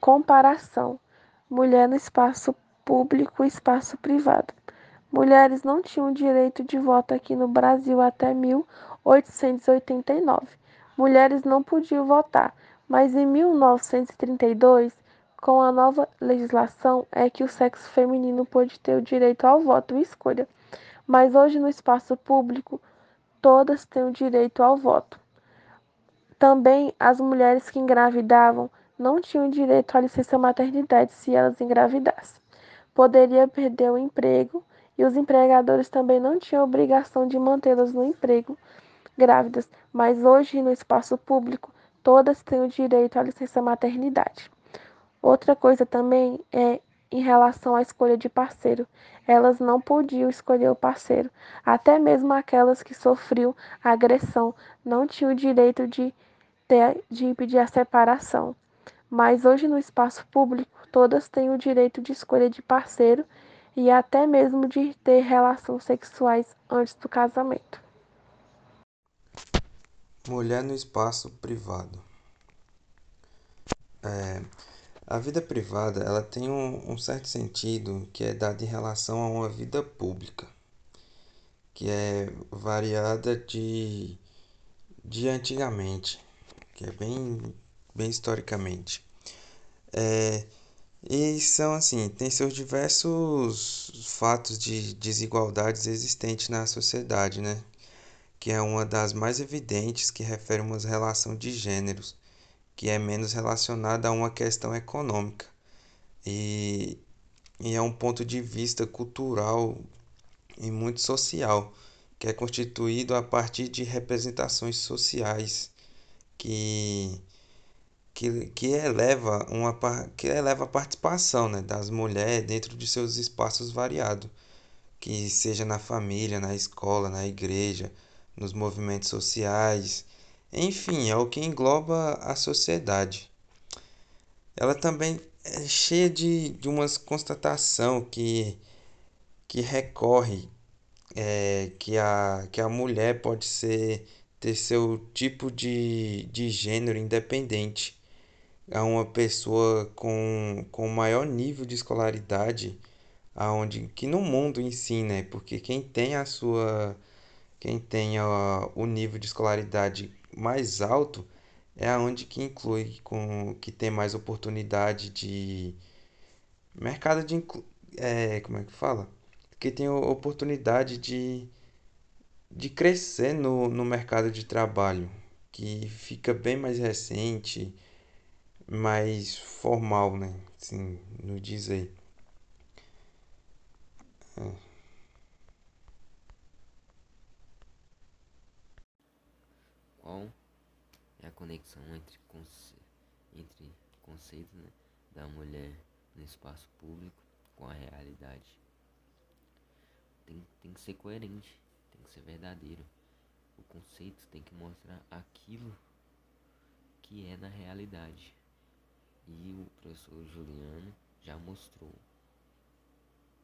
Comparação: mulher no espaço público e espaço privado. Mulheres não tinham direito de voto aqui no Brasil até 1889. Mulheres não podiam votar, mas em 1932, com a nova legislação, é que o sexo feminino pôde ter o direito ao voto e escolha. Mas hoje no espaço público, todas têm o direito ao voto. Também as mulheres que engravidavam não tinham direito à licença maternidade se elas engravidassem. Poderia perder o emprego e os empregadores também não tinham obrigação de mantê-las no emprego grávidas, mas hoje no espaço público todas têm o direito à licença maternidade. Outra coisa também é em relação à escolha de parceiro. Elas não podiam escolher o parceiro. Até mesmo aquelas que sofriam agressão não tinham o direito de, ter, de a separação. Mas hoje no espaço público, todas têm o direito de escolha de parceiro e até mesmo de ter relações sexuais antes do casamento. Mulher no espaço privado. É, a vida privada ela tem um, um certo sentido que é dado em relação a uma vida pública, que é variada de, de antigamente, que é bem, bem historicamente. É, e são assim, tem seus diversos fatos de desigualdades existentes na sociedade, né? Que é uma das mais evidentes que refere uma relação de gêneros, que é menos relacionada a uma questão econômica. E, e é um ponto de vista cultural e muito social, que é constituído a partir de representações sociais que que, que eleva uma que eleva a participação né, das mulheres dentro de seus espaços variados, que seja na família, na escola, na igreja, nos movimentos sociais, enfim, é o que engloba a sociedade. Ela também é cheia de, de umas constatação que, que recorre é, que, a, que a mulher pode ser ter seu tipo de, de gênero independente a uma pessoa com, com maior nível de escolaridade aonde que no mundo em si, né? Porque quem tem a sua quem tem a, o nível de escolaridade mais alto é aonde que inclui com que tem mais oportunidade de mercado de é, como é que fala? Que tem oportunidade de de crescer no, no mercado de trabalho, que fica bem mais recente, mais formal, né? Assim, no diz aí. É. Qual é a conexão entre, conce entre conceito né, da mulher no espaço público com a realidade? Tem, tem que ser coerente, tem que ser verdadeiro. O conceito tem que mostrar aquilo que é na realidade. E o professor Juliano já mostrou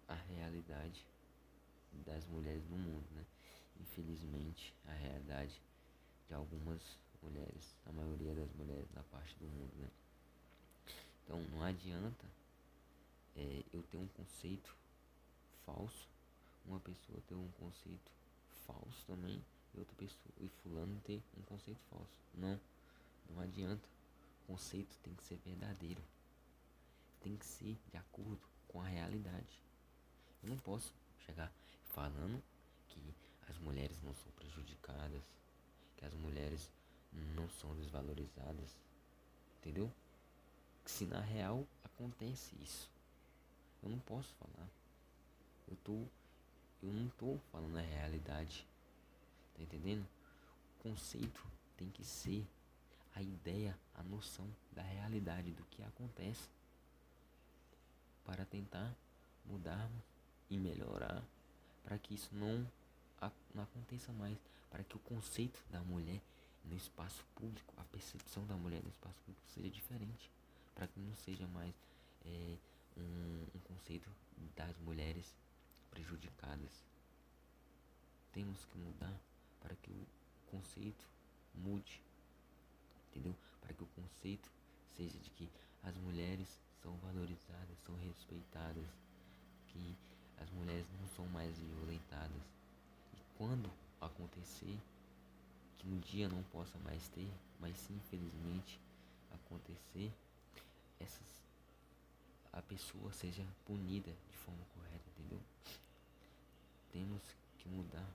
a realidade das mulheres no mundo, né? Infelizmente, a realidade de algumas mulheres, a maioria das mulheres na parte do mundo, né? Então, não adianta é, eu ter um conceito falso, uma pessoa ter um conceito falso também, e outra pessoa, e fulano ter um conceito falso. Não, não adianta conceito tem que ser verdadeiro. Tem que ser de acordo com a realidade. Eu não posso chegar falando que as mulheres não são prejudicadas, que as mulheres não são desvalorizadas. Entendeu? Se na real acontece isso. Eu não posso falar. Eu tô eu não tô falando a realidade. Tá entendendo? O conceito tem que ser a ideia, a noção da realidade do que acontece para tentar mudar e melhorar para que isso não, não aconteça mais, para que o conceito da mulher no espaço público, a percepção da mulher no espaço público seja diferente, para que não seja mais é, um, um conceito das mulheres prejudicadas. Temos que mudar para que o conceito mude entendeu? Para que o conceito seja de que as mulheres são valorizadas, são respeitadas, que as mulheres não são mais violentadas. E quando acontecer, que um dia não possa mais ter, mas se infelizmente acontecer, essas, a pessoa seja punida de forma correta, entendeu? Temos que mudar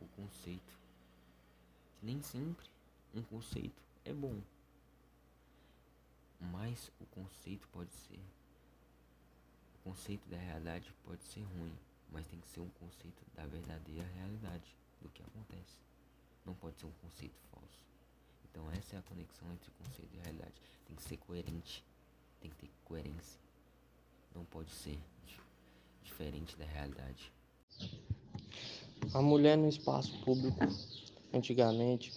o conceito. Nem sempre um conceito é bom, mas o conceito pode ser. O conceito da realidade pode ser ruim, mas tem que ser um conceito da verdadeira realidade do que acontece. Não pode ser um conceito falso. Então essa é a conexão entre conceito e realidade. Tem que ser coerente. Tem que ter coerência. Não pode ser diferente da realidade. A mulher no espaço público, antigamente,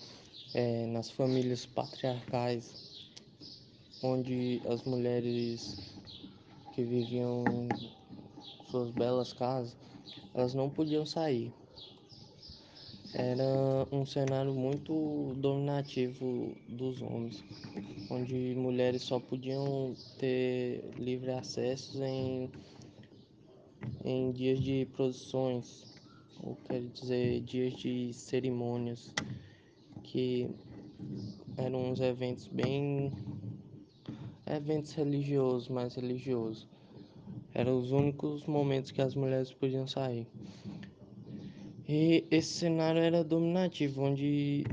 é, nas famílias patriarcais, onde as mulheres que viviam suas belas casas, elas não podiam sair. Era um cenário muito dominativo dos homens, onde mulheres só podiam ter livre acesso em, em dias de produções, ou quer dizer, dias de cerimônias, que eram uns eventos bem eventos religiosos, mais religiosos. Eram os únicos momentos que as mulheres podiam sair. E esse cenário era dominativo, onde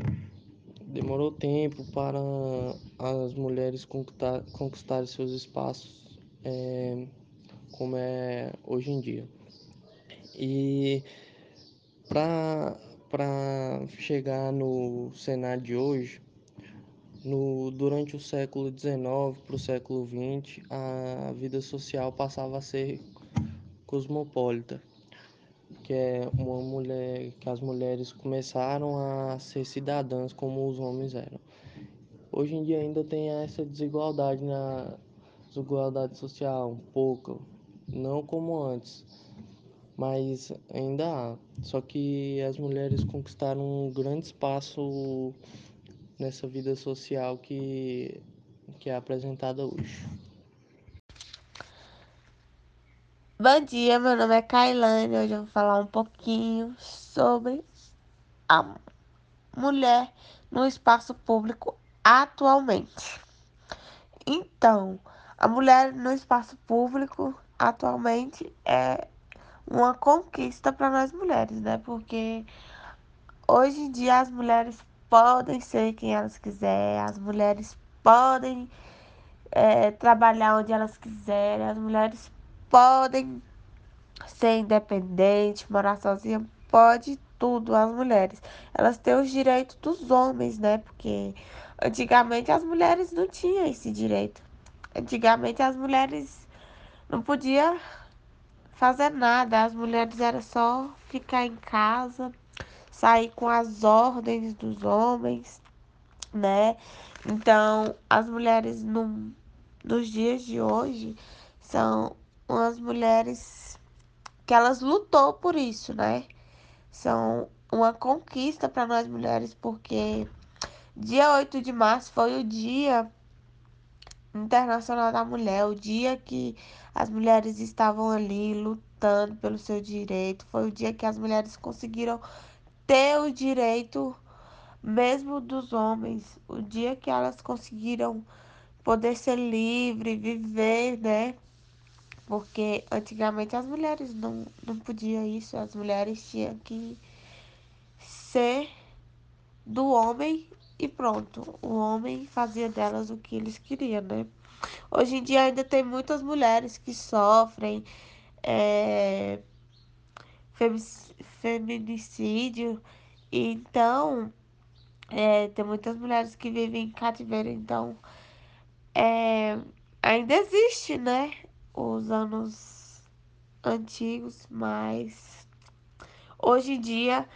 demorou tempo para as mulheres conquistar, conquistarem seus espaços, é, como é hoje em dia. E para chegar no cenário de hoje, no, durante o século XIX para o século XX, a vida social passava a ser cosmopolita, que é uma mulher que as mulheres começaram a ser cidadãs como os homens eram. Hoje em dia ainda tem essa desigualdade na desigualdade social, um pouco, não como antes, mas ainda há. Só que as mulheres conquistaram um grande espaço nessa vida social que, que é apresentada hoje. Bom dia, meu nome é Kailane. Hoje eu vou falar um pouquinho sobre a mulher no espaço público atualmente. Então, a mulher no espaço público atualmente é uma conquista para nós mulheres, né? Porque hoje em dia as mulheres podem ser quem elas quiserem, as mulheres podem é, trabalhar onde elas quiserem, as mulheres podem ser independentes, morar sozinha, pode tudo as mulheres. Elas têm os direitos dos homens, né? Porque antigamente as mulheres não tinham esse direito. Antigamente as mulheres não podiam fazer nada, as mulheres era só ficar em casa, sair com as ordens dos homens, né? Então, as mulheres no, nos dias de hoje são umas mulheres que elas lutou por isso, né? São uma conquista para nós mulheres, porque dia 8 de março foi o dia internacional da mulher, o dia que as mulheres estavam ali lutando pelo seu direito, foi o dia que as mulheres conseguiram ter o direito mesmo dos homens, o dia que elas conseguiram poder ser livre, viver, né? Porque antigamente as mulheres não, não podiam isso, as mulheres tinham que ser do homem e pronto. O homem fazia delas o que eles queriam, né? Hoje em dia ainda tem muitas mulheres que sofrem é, feminicídio. Então, é, tem muitas mulheres que vivem em cativeiro, então é, ainda existe, né? Os anos antigos, mas hoje em dia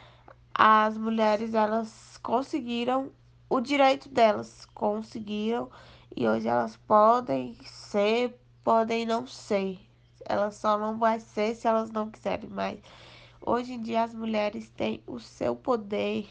as mulheres elas conseguiram o direito delas, conseguiram e hoje elas podem ser, podem não ser. Elas só não vai ser se elas não quiserem, mas hoje em dia as mulheres têm o seu poder